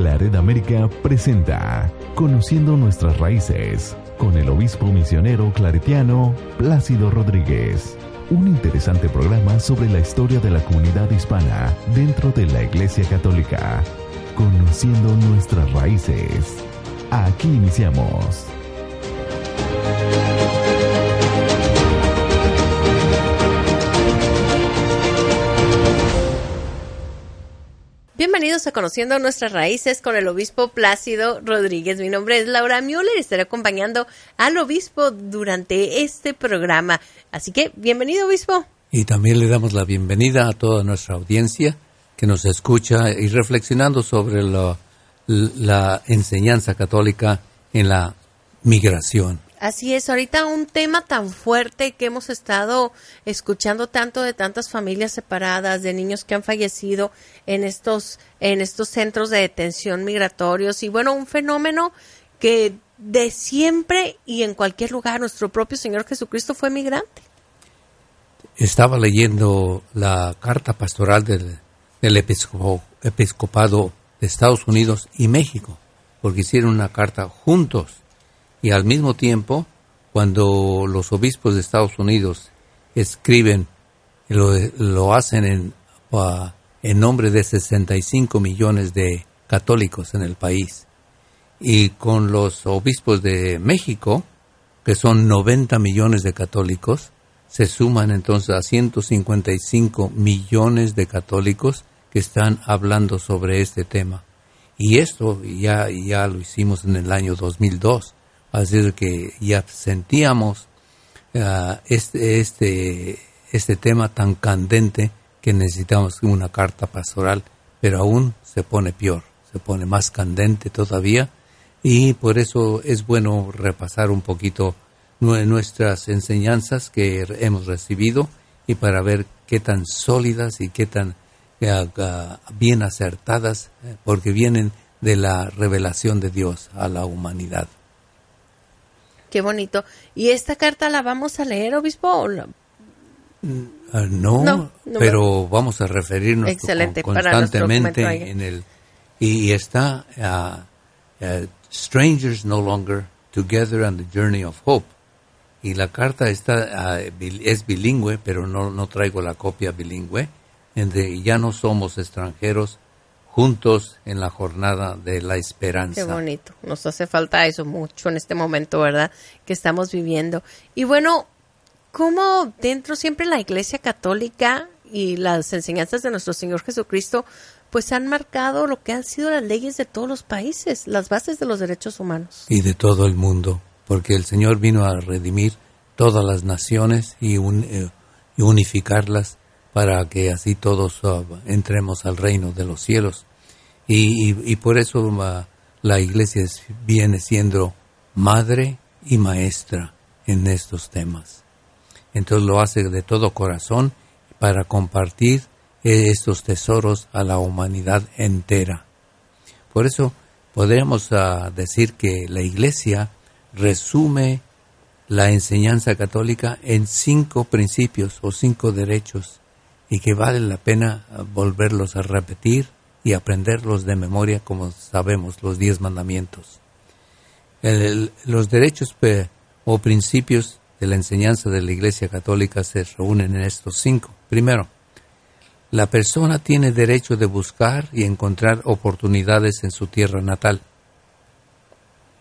Claret América presenta Conociendo nuestras raíces con el obispo misionero claretiano Plácido Rodríguez. Un interesante programa sobre la historia de la comunidad hispana dentro de la Iglesia Católica. Conociendo nuestras raíces. Aquí iniciamos. A Conociendo Nuestras Raíces con el obispo Plácido Rodríguez. Mi nombre es Laura Müller y estaré acompañando al obispo durante este programa. Así que, bienvenido, obispo. Y también le damos la bienvenida a toda nuestra audiencia que nos escucha y reflexionando sobre la enseñanza católica en la migración. Así es, ahorita un tema tan fuerte que hemos estado escuchando tanto de tantas familias separadas, de niños que han fallecido en estos, en estos centros de detención migratorios y bueno, un fenómeno que de siempre y en cualquier lugar nuestro propio Señor Jesucristo fue migrante. Estaba leyendo la carta pastoral del, del episcopado de Estados Unidos y México, porque hicieron una carta juntos y al mismo tiempo, cuando los obispos de Estados Unidos escriben, lo, lo hacen en, en nombre de 65 millones de católicos en el país. Y con los obispos de México, que son 90 millones de católicos, se suman entonces a 155 millones de católicos que están hablando sobre este tema. Y esto ya, ya lo hicimos en el año 2002. Así que ya sentíamos uh, este, este, este tema tan candente que necesitamos una carta pastoral, pero aún se pone peor, se pone más candente todavía y por eso es bueno repasar un poquito nuestras enseñanzas que hemos recibido y para ver qué tan sólidas y qué tan uh, bien acertadas, eh, porque vienen de la revelación de Dios a la humanidad. Qué bonito. ¿Y esta carta la vamos a leer, obispo? Mm, ah, no, pero vamos a referirnos constantemente en el y está uh, uh, Strangers No Longer Together on the Journey of Hope y la carta está es bilingüe, pero no, no traigo la copia bilingüe, en de ya no somos extranjeros juntos en la jornada de la esperanza. Qué bonito. Nos hace falta eso mucho en este momento, ¿verdad? Que estamos viviendo. Y bueno, ¿cómo dentro siempre la Iglesia Católica y las enseñanzas de nuestro Señor Jesucristo pues han marcado lo que han sido las leyes de todos los países, las bases de los derechos humanos. Y de todo el mundo, porque el Señor vino a redimir todas las naciones y, eh, y unificarlas para que así todos uh, entremos al reino de los cielos. Y, por eso uh, la iglesia viene siendo madre y maestra en estos temas. Entonces lo hace de todo corazón para compartir estos tesoros a la humanidad entera. Por eso podríamos uh, decir que la iglesia resume la enseñanza católica en cinco principios o cinco derechos y que vale la pena volverlos a repetir y aprenderlos de memoria como sabemos los diez mandamientos. los derechos o principios de la enseñanza de la Iglesia Católica se reúnen en estos cinco. Primero, la persona tiene derecho de buscar y encontrar oportunidades en su tierra natal.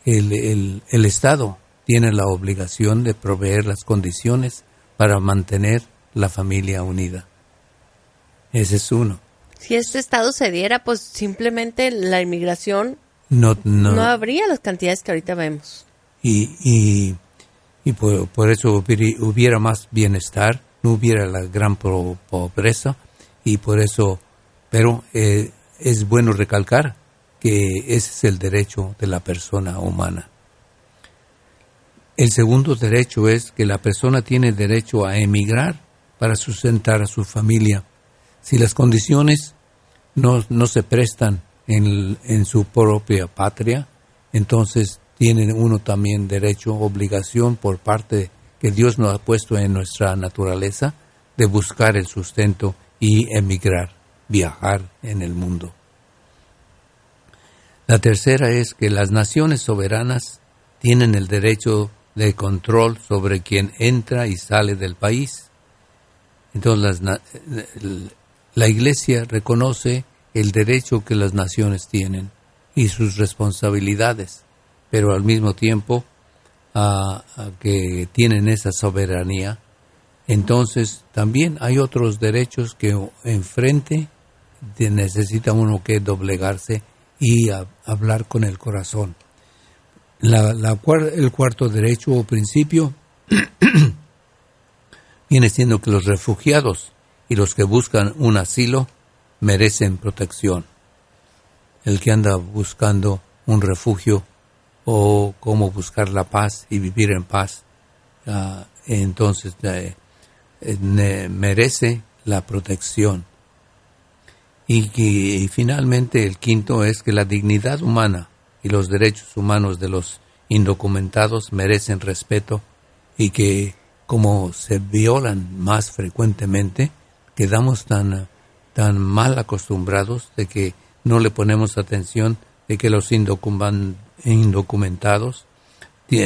el, el Estado tiene la obligación de proveer las condiciones para mantener la familia unida. Ese es uno. Si este estado se diera, pues simplemente la inmigración no, no, habría las cantidades que ahorita vemos. Y, y y por, por eso hubiera, más bienestar, no hubiera la gran po- pobreza y por eso, pero eh, es bueno recalcar que ese es el derecho de la persona humana. El segundo derecho es que la persona tiene derecho a emigrar para sustentar a su familia. Si las condiciones no, no se prestan en, en su propia patria, entonces tiene uno también derecho, obligación por parte que Dios nos ha puesto en nuestra naturaleza de buscar el sustento y emigrar, viajar en el mundo. La tercera es que las naciones soberanas tienen el derecho de control sobre quien entra y sale del país. Entonces las la Iglesia reconoce el derecho que las naciones tienen y sus responsabilidades, pero al mismo tiempo ah, que tienen esa soberanía, entonces también hay otros derechos que enfrente necesita uno que doblegarse y a- hablar con el corazón. La- la el cuarto derecho o principio viene siendo que los refugiados y los que buscan un asilo merecen protección. El que anda buscando un refugio o cómo buscar la paz y vivir en paz, ah, entonces eh, eh, merece la protección. Y, que- y finalmente el quinto es que la dignidad humana y los derechos humanos de los indocumentados merecen respeto y que como se violan más frecuentemente, quedamos tan, mal acostumbrados de que no le ponemos atención de que los indocumentados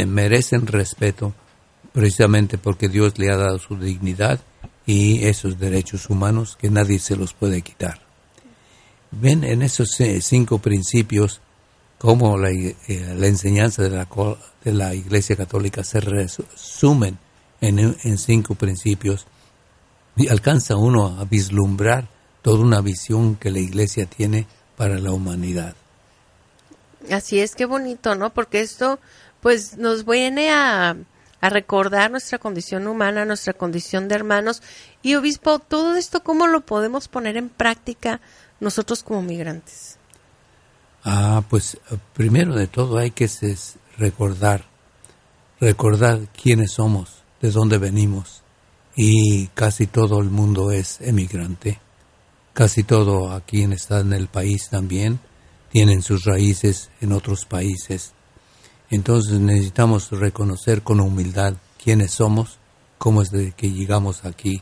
merecen respeto precisamente porque Dios le ha dado su dignidad y esos derechos humanos que nadie se los puede quitar. Ven en esos eh, cinco principios cómo la, eh, enseñanza de la, de la Iglesia Católica se resumen en, cinco principios alcanza uno a vislumbrar toda una visión que la Iglesia tiene para la humanidad. Así es, qué bonito, ¿no? Porque esto, pues, nos viene a, a recordar nuestra condición humana, nuestra condición de hermanos. Y, obispo, todo esto, ¿cómo lo podemos poner en práctica nosotros como migrantes? Ah, pues primero de todo hay que recordar, recordar quiénes somos, de dónde venimos. Y casi todo el mundo es emigrante. Casi todo aquí quien está en el país también tienen sus raíces en otros países. Entonces necesitamos reconocer con humildad quiénes somos, cómo es de que llegamos aquí.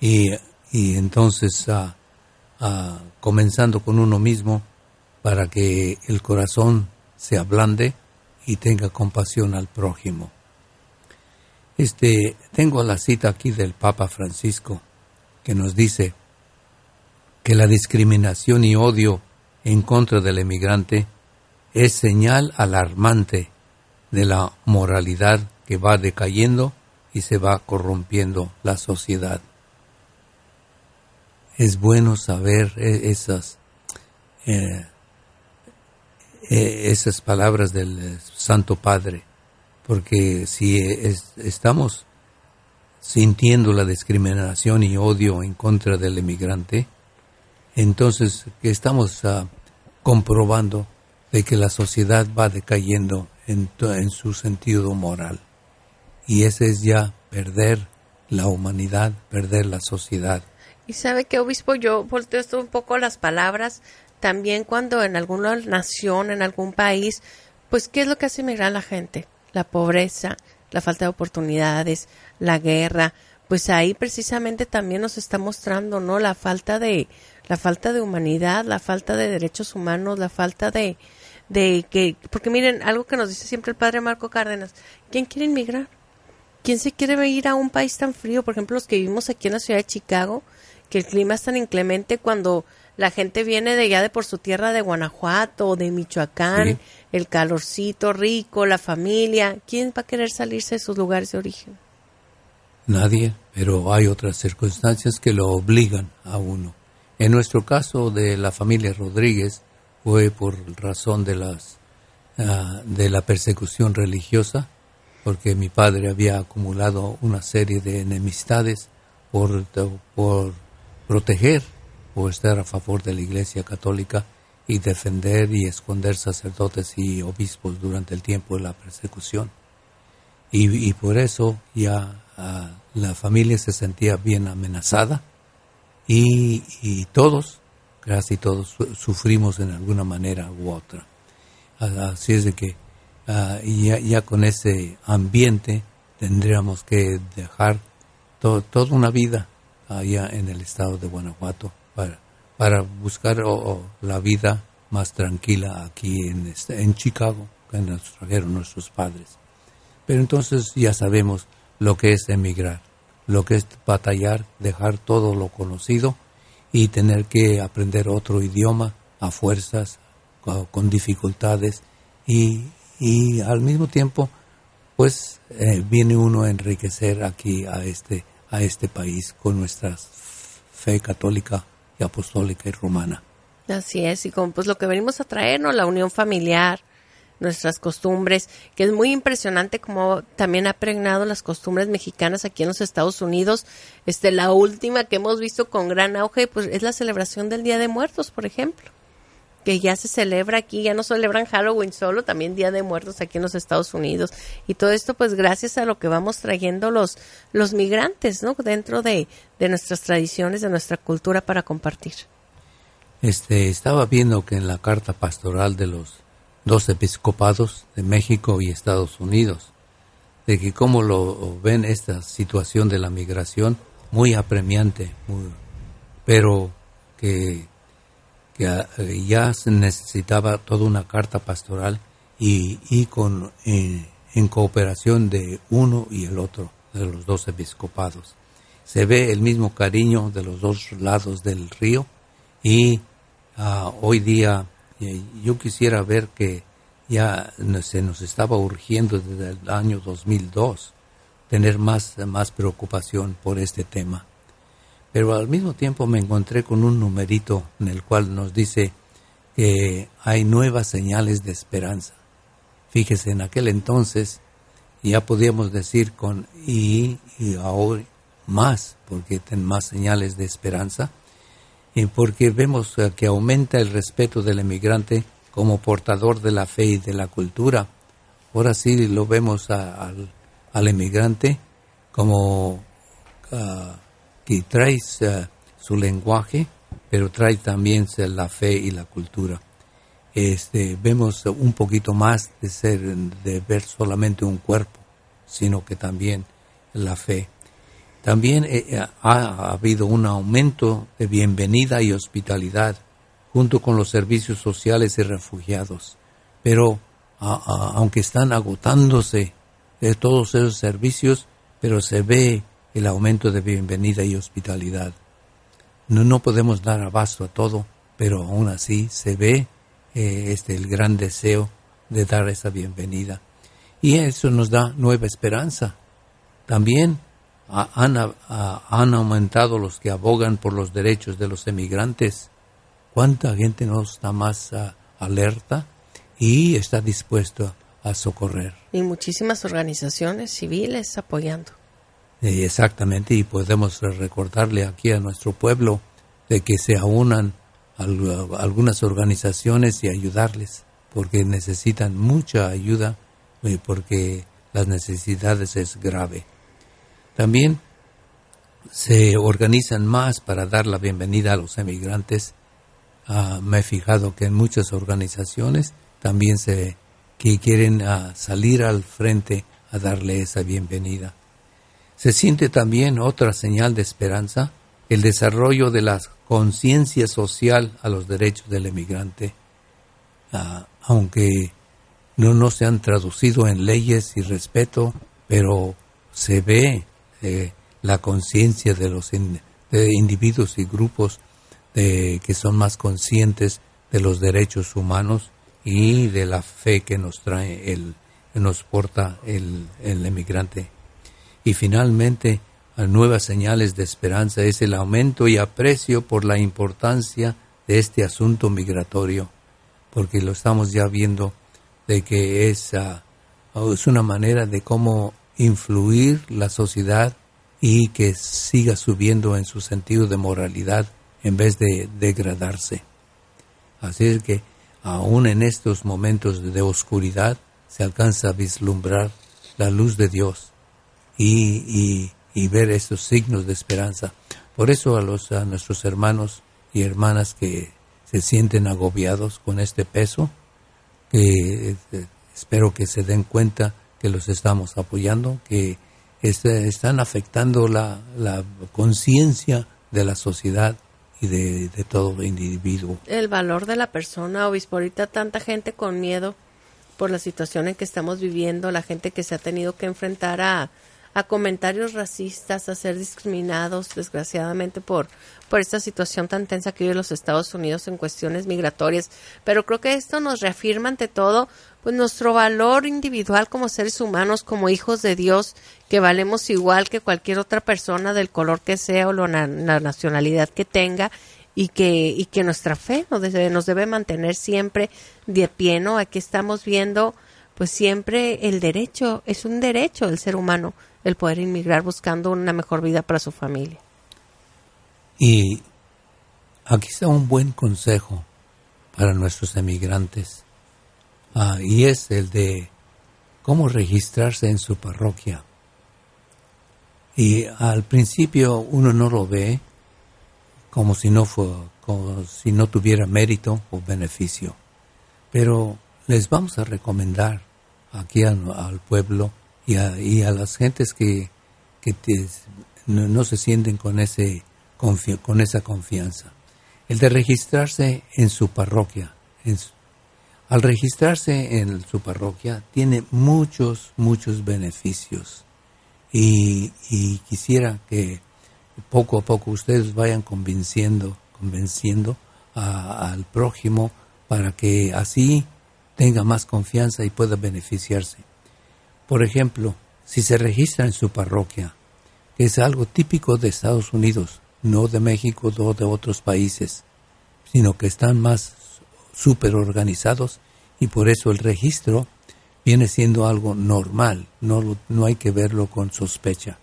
Y, y entonces, ah, ah, comenzando con uno mismo, para que el corazón se ablande y tenga compasión al prójimo. Este, tengo la cita aquí del Papa Francisco que nos dice que la discriminación y odio en contra del emigrante es señal alarmante de la moralidad que va decayendo y se va corrompiendo la sociedad. Es bueno saber eh, esas eh, eh, esas palabras del eh, Santo Padre, porque si es- estamos sintiendo la discriminación y odio en contra del emigrante, entonces estamos ah, comprobando de que la sociedad va decayendo en, su sentido moral. Y ese es ya perder la humanidad, perder la sociedad. Y sabe que, obispo, yo volteo esto un poco las palabras, también cuando en alguna nación, en algún país, pues, ¿qué es lo que hace emigrar la gente? La pobreza, la falta de oportunidades, la guerra, pues ahí precisamente también nos está mostrando, ¿no? La falta de, la falta de humanidad, la falta de derechos humanos, la falta de, de que, porque miren, algo que nos dice siempre el padre Marco Cárdenas, ¿quién quiere inmigrar? ¿Quién se quiere ir a un país tan frío? Por ejemplo, los que vivimos aquí en la ciudad de Chicago, que el clima es tan inclemente cuando la gente viene de allá de por su tierra de Guanajuato o de Michoacán, Sí. el calorcito rico, la familia. ¿Quién va a querer salirse de sus lugares de origen? Nadie, pero hay otras circunstancias que lo obligan a uno. En nuestro caso de la familia Rodríguez fue por razón de las ah, de la persecución religiosa porque mi padre había acumulado una serie de enemistades por, por proteger o estar a favor de la Iglesia Católica y defender y esconder sacerdotes y obispos durante el tiempo de la persecución. Y, por eso ya ah, la familia se sentía bien amenazada y, todos, casi todos, sufrimos en alguna manera u otra. Así es de que uh, ya, ya, con ese ambiente tendríamos que dejar toda una vida allá en el estado de Guanajuato para, buscar la vida más tranquila aquí en, este, en Chicago, que nuestros padres. Pero entonces ya sabemos lo que es emigrar, lo que es batallar, dejar todo lo conocido y tener que aprender otro idioma a fuerzas, con dificultades y, y al mismo tiempo pues eh, viene uno a enriquecer aquí a este a este país con nuestra fe católica apostólica y romana. Así es, y con pues lo que venimos a traernos, la unión familiar, nuestras costumbres, que es muy impresionante como también ha pregnado las costumbres mexicanas aquí en los Estados Unidos. Este, la última que hemos visto con gran auge, pues es la celebración del Día de Muertos, por ejemplo que ya se celebra aquí, ya no celebran Halloween solo, también Día de Muertos aquí en los Estados Unidos. Y todo esto pues gracias a lo que vamos trayendo los, los migrantes, ¿no? Dentro de, de nuestras tradiciones, de nuestra cultura para compartir. Este, estaba viendo que en la carta pastoral de los dos episcopados de México y Estados Unidos, de que cómo lo ven esta situación de la migración muy apremiante, pero que que eh, ya se necesitaba toda una carta pastoral y, y con eh, en cooperación de uno y el otro de los dos episcopados. Se ve el mismo cariño de los dos lados del río y ah, hoy día eh, yo quisiera ver que ya se nos estaba urgiendo desde el año 2002 tener más, más preocupación por este tema pero al mismo tiempo me encontré con un numerito en el cual nos dice que hay nuevas señales de esperanza. Fíjese, en aquel entonces ya podíamos decir con y, y ahora más, porque tienen más señales de esperanza, y porque vemos que aumenta el respeto del emigrante como portador de la fe y de la cultura. Ahora sí lo vemos al, al emigrante como ah, trae eh, su lenguaje, pero trae también la fe y la cultura. Este, vemos un poquito más de ser, ver solamente un cuerpo, sino que también la fe. También eh, eh, ha, habido un aumento de bienvenida y hospitalidad junto con los servicios sociales y refugiados. Pero aunque están agotándose de todos esos servicios, pero se ve el aumento de bienvenida y hospitalidad. No, no podemos dar abasto a todo, pero aún así se ve eh, este, el gran deseo de dar esa bienvenida. Y eso nos da nueva esperanza. También han, han, aumentado los que abogan por los derechos de los emigrantes. ¿Cuánta gente no está más ah, alerta y está dispuesto a socorrer? Y muchísimas organizaciones civiles apoyando. Eh, exactamente, y podemos recordarle aquí a nuestro pueblo de que se aunan algunas organizaciones y ayudarles, porque necesitan mucha ayuda, eh, porque las necesidades es grave. También se organizan más para dar la bienvenida a los emigrantes. Ah, me he fijado que en muchas organizaciones también se que quieren ah, salir al frente a darle esa bienvenida. Se siente también otra señal de esperanza, el desarrollo de la conciencia social a los derechos del emigrante, ah, aunque no, no se han traducido en leyes y respeto, pero se ve eh, la conciencia de los individuos y grupos de, que son más conscientes de los derechos humanos y de la fe que nos trae el, nos porta el, el emigrante y finalmente, nuevas señales de esperanza es el aumento y aprecio por la importancia de este asunto migratorio, porque lo estamos ya viendo de que es ah, es una manera de cómo influir la sociedad y que siga subiendo en su sentido de moralidad en vez de degradarse. Así es que aún en estos momentos de oscuridad se alcanza a vislumbrar la luz de Dios y, y, ver estos signos de esperanza. Por eso a, los, a nuestros hermanos y hermanas que se sienten agobiados con este peso, que eh, espero que se den cuenta que los estamos apoyando, que este, están afectando la, la conciencia de la sociedad y de, de, todo individuo. El valor de la persona, obispo, ahorita tanta gente con miedo por la situación en que estamos viviendo, la gente que se ha tenido que enfrentar a, a comentarios racistas, a ser discriminados, desgraciadamente, por, por esta situación tan tensa que vive los Estados Unidos en cuestiones migratorias. Pero creo que esto nos reafirma ante todo pues nuestro valor individual como seres humanos, como hijos de Dios, que valemos igual que cualquier otra persona del color que sea o la, nacionalidad que tenga y que, y que nuestra fe nos debe, nos debe mantener siempre de pie, ¿no? Aquí estamos viendo pues siempre el derecho, es un derecho del ser humano el poder inmigrar buscando una mejor vida para su familia. Y aquí está un buen consejo para nuestros emigrantes, ah, y es el de cómo registrarse en su parroquia. Y al principio uno no lo ve como si no fue, como si no tuviera mérito o beneficio. Pero les vamos a recomendar aquí al pueblo y a, las gentes que, no, se sienten con, ese, con esa confianza. El de registrarse en su parroquia. al registrarse en su parroquia tiene muchos, muchos beneficios. Y, quisiera que poco a poco ustedes vayan convenciendo, convenciendo al prójimo para que así tenga más confianza y pueda beneficiarse. Por ejemplo, si se registra en su parroquia, que es algo típico de Estados Unidos, no de México o de otros países, sino que están más súper organizados y por eso el registro viene siendo algo normal, no, no hay que verlo con sospecha.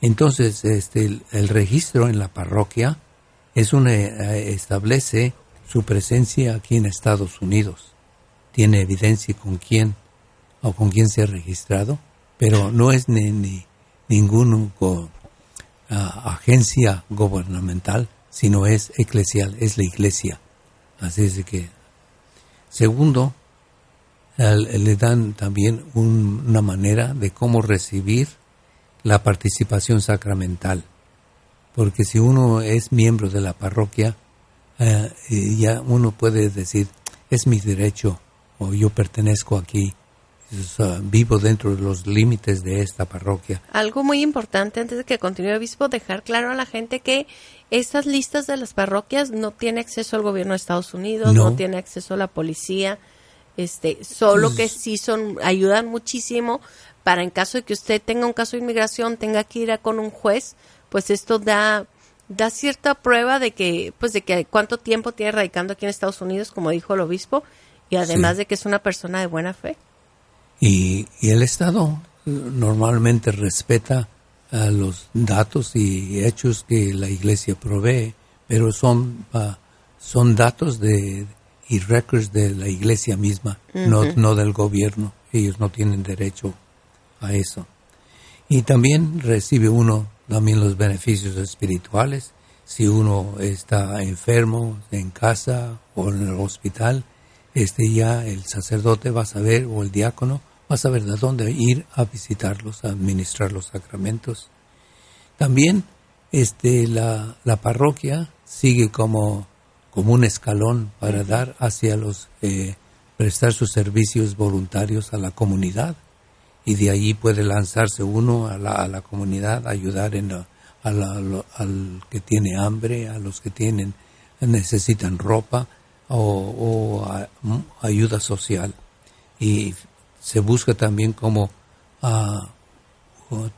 Entonces, este, el, registro en la parroquia es una, eh, establece su presencia aquí en Estados Unidos. Tiene evidencia con quién o con quién se ha registrado, pero no es ni, ni ninguna agencia gubernamental, sino es eclesial, es la iglesia. Así es que, segundo, le dan también una manera de cómo recibir la participación sacramental. Porque si uno es miembro de la parroquia, eh, ya uno puede decir, es mi derecho o yo pertenezco aquí vivo dentro de los límites de esta parroquia. Algo muy importante antes de que continúe obispo, dejar claro a la gente que estas listas de las parroquias no tiene acceso al gobierno de Estados Unidos, no, tiene acceso a la policía, este, solo que pues sí son, ayudan muchísimo para en caso de que usted tenga un caso de inmigración, tenga que ir a con un juez, pues esto da da cierta prueba de que pues de que cuánto tiempo tiene radicando aquí en Estados Unidos, como dijo el obispo, y además de que es una persona de buena fe. Y, el Estado eh, normalmente respeta a los datos y hechos que la Iglesia provee, pero son, ah, son datos de, y records de la Iglesia misma, no, no del gobierno. Ellos no tienen derecho a eso. Y también recibe uno también los beneficios espirituales. Si uno está enfermo en casa o en el hospital, este ya el sacerdote va a saber o el diácono a saber de dónde ir a visitarlos, a administrar los sacramentos. También este, la, la parroquia sigue como, como un escalón para dar hacia los, eh, prestar sus servicios voluntarios a la comunidad. Y de ahí puede lanzarse uno a la, a la comunidad, ayudar en a al que tiene hambre, a los que tienen, necesitan ropa o, ayuda social. Y se busca también como ah,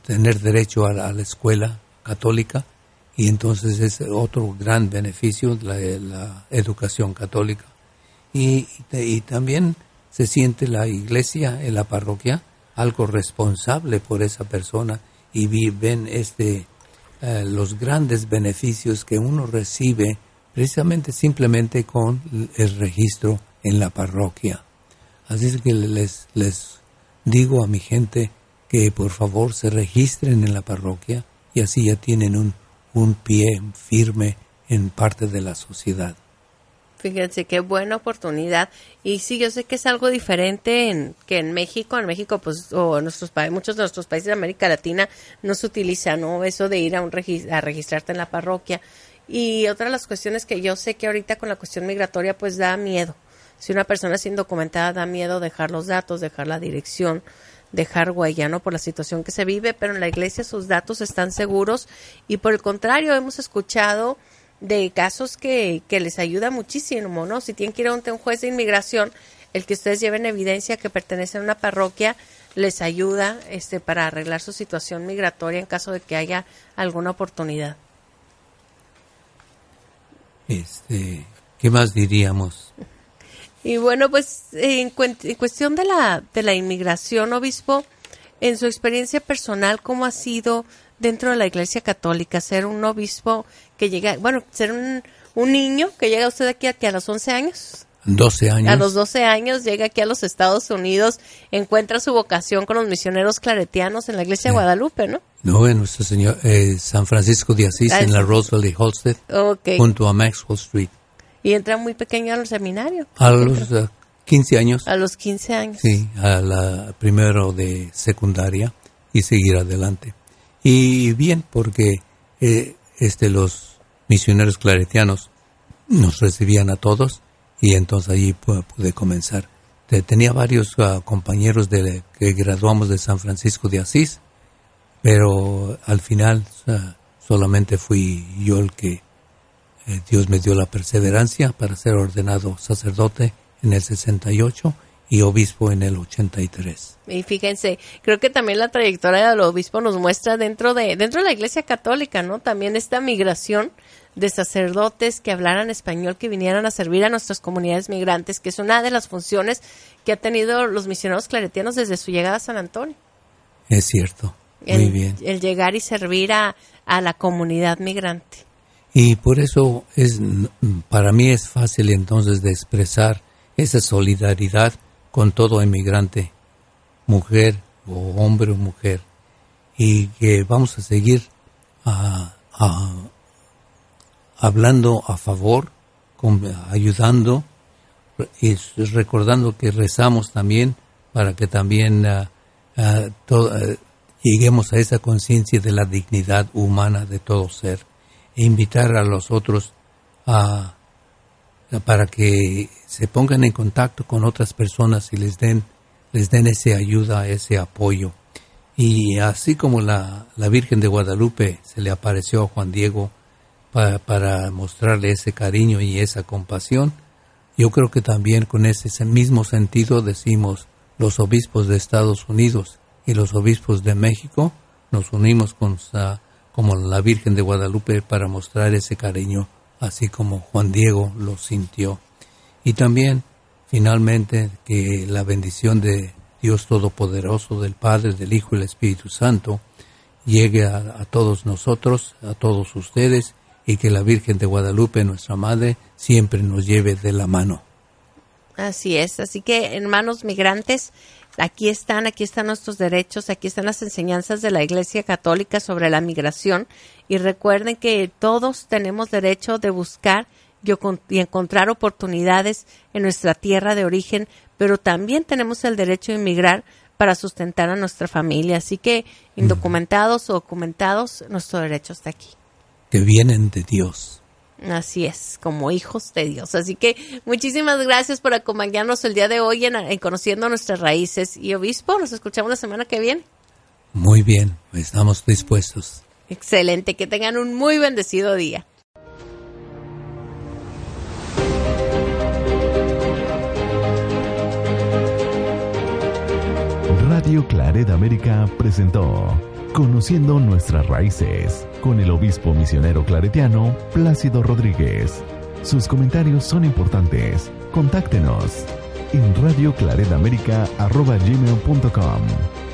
tener derecho a la, escuela católica y entonces es otro gran beneficio la, educación católica. Y, y, también se siente la iglesia en la parroquia algo responsable por esa persona y ven este eh, los grandes beneficios que uno recibe precisamente simplemente con el registro en la parroquia. Así es que les, les digo a mi gente que por favor se registren en la parroquia y así ya tienen un, un pie firme en parte de la sociedad. Fíjense qué buena oportunidad. Y sí, yo sé que es algo diferente en, que en México. En México, pues, o nuestros muchos de nuestros países de América Latina no se utiliza, ¿no? Eso de ir a, un a registrarte en la parroquia. Y otra de las cuestiones que yo sé que ahorita con la cuestión migratoria, pues da miedo. Si una persona es indocumentada, da miedo dejar los datos, dejar la dirección, dejar huella, ¿no? Por la situación que se vive, pero en la iglesia sus datos están seguros y por el contrario, hemos escuchado de casos que, que les ayuda muchísimo, ¿no? Si tienen que ir a un, juez de inmigración, el que ustedes lleven evidencia que pertenece a una parroquia les ayuda este, para arreglar su situación migratoria en caso de que haya alguna oportunidad. Este, ¿Qué más diríamos? Y bueno, pues en, en, cuestión de la, de la inmigración, obispo, en su experiencia personal, ¿cómo ha sido dentro de la Iglesia Católica ser un obispo que llega, bueno, ser un, un niño que llega usted aquí, a los 11 años. 12 años. A los 12 años llega aquí a los Estados Unidos, encuentra su vocación con los misioneros claretianos en la iglesia de Guadalupe, ¿no? No, en nuestro señor eh, San Francisco de Asís, en la Roosevelt y Holstead, junto a Maxwell Street. Y entra muy pequeño al seminario. A los 15 uh, años. A los 15 años. Sí, a la primero de secundaria y seguir adelante. Y bien, porque eh, este, los misioneros claretianos nos recibían a todos y entonces allí pude comenzar. Tenía varios ah, compañeros de, que graduamos de San Francisco de Asís, pero al final solamente fui yo el que eh, Dios me dio la perseverancia para ser ordenado sacerdote en el 68 y obispo en el 83. Y fíjense, creo que también la trayectoria del obispo nos muestra dentro de dentro de la Iglesia Católica, ¿no? También esta migración de sacerdotes que hablaran español, que vinieran a servir a nuestras comunidades migrantes, que es una de las funciones que ha tenido los misioneros claretianos desde su llegada a San Antonio. Es cierto. Muy bien. El llegar y servir a, a la comunidad migrante. Y por eso es para mí es fácil entonces de expresar esa solidaridad con todo emigrante, mujer o hombre o mujer, y que vamos a seguir hablando a favor, ayudando y recordando que rezamos también para que también ah, ah, ah, lleguemos a esa conciencia de la dignidad humana de todo ser e invitar a los otros a para que se pongan en contacto con otras personas y les den, les den ese ayuda, ese apoyo. Y así como la, la Virgen de Guadalupe se le apareció a Juan Diego para mostrarle ese cariño y esa compasión, yo creo que también con ese mismo sentido decimos los obispos de Estados Unidos y los obispos de México nos unimos con como la Virgen de Guadalupe para mostrar ese cariño así como Juan Diego lo sintió. Y también, finalmente, que la bendición de Dios Todopoderoso, del Padre, del Hijo y del Espíritu Santo, llegue a, todos nosotros, a todos ustedes, y que la Virgen de Guadalupe, nuestra Madre, siempre nos lleve de la mano. Así es, así que hermanos migrantes, aquí están, aquí están nuestros derechos, aquí están las enseñanzas de la Iglesia Católica sobre la migración y recuerden que todos tenemos derecho de buscar y encontrar oportunidades en nuestra tierra de origen, pero también tenemos el derecho de emigrar para sustentar a nuestra familia. Así que, indocumentados o documentados, nuestro derecho está aquí. Que vienen de Dios. Así es, como hijos de Dios. Así que muchísimas gracias por acompañarnos el día de hoy en, Conociendo Nuestras Raíces. Y Obispo, nos escuchamos la semana que viene. Muy bien, estamos dispuestos. Excelente, que tengan un muy bendecido día. Radio Claret América presentó Conociendo nuestras raíces con el obispo misionero claretiano Plácido Rodríguez. Sus comentarios son importantes. Contáctenos en radioclaredamerica.com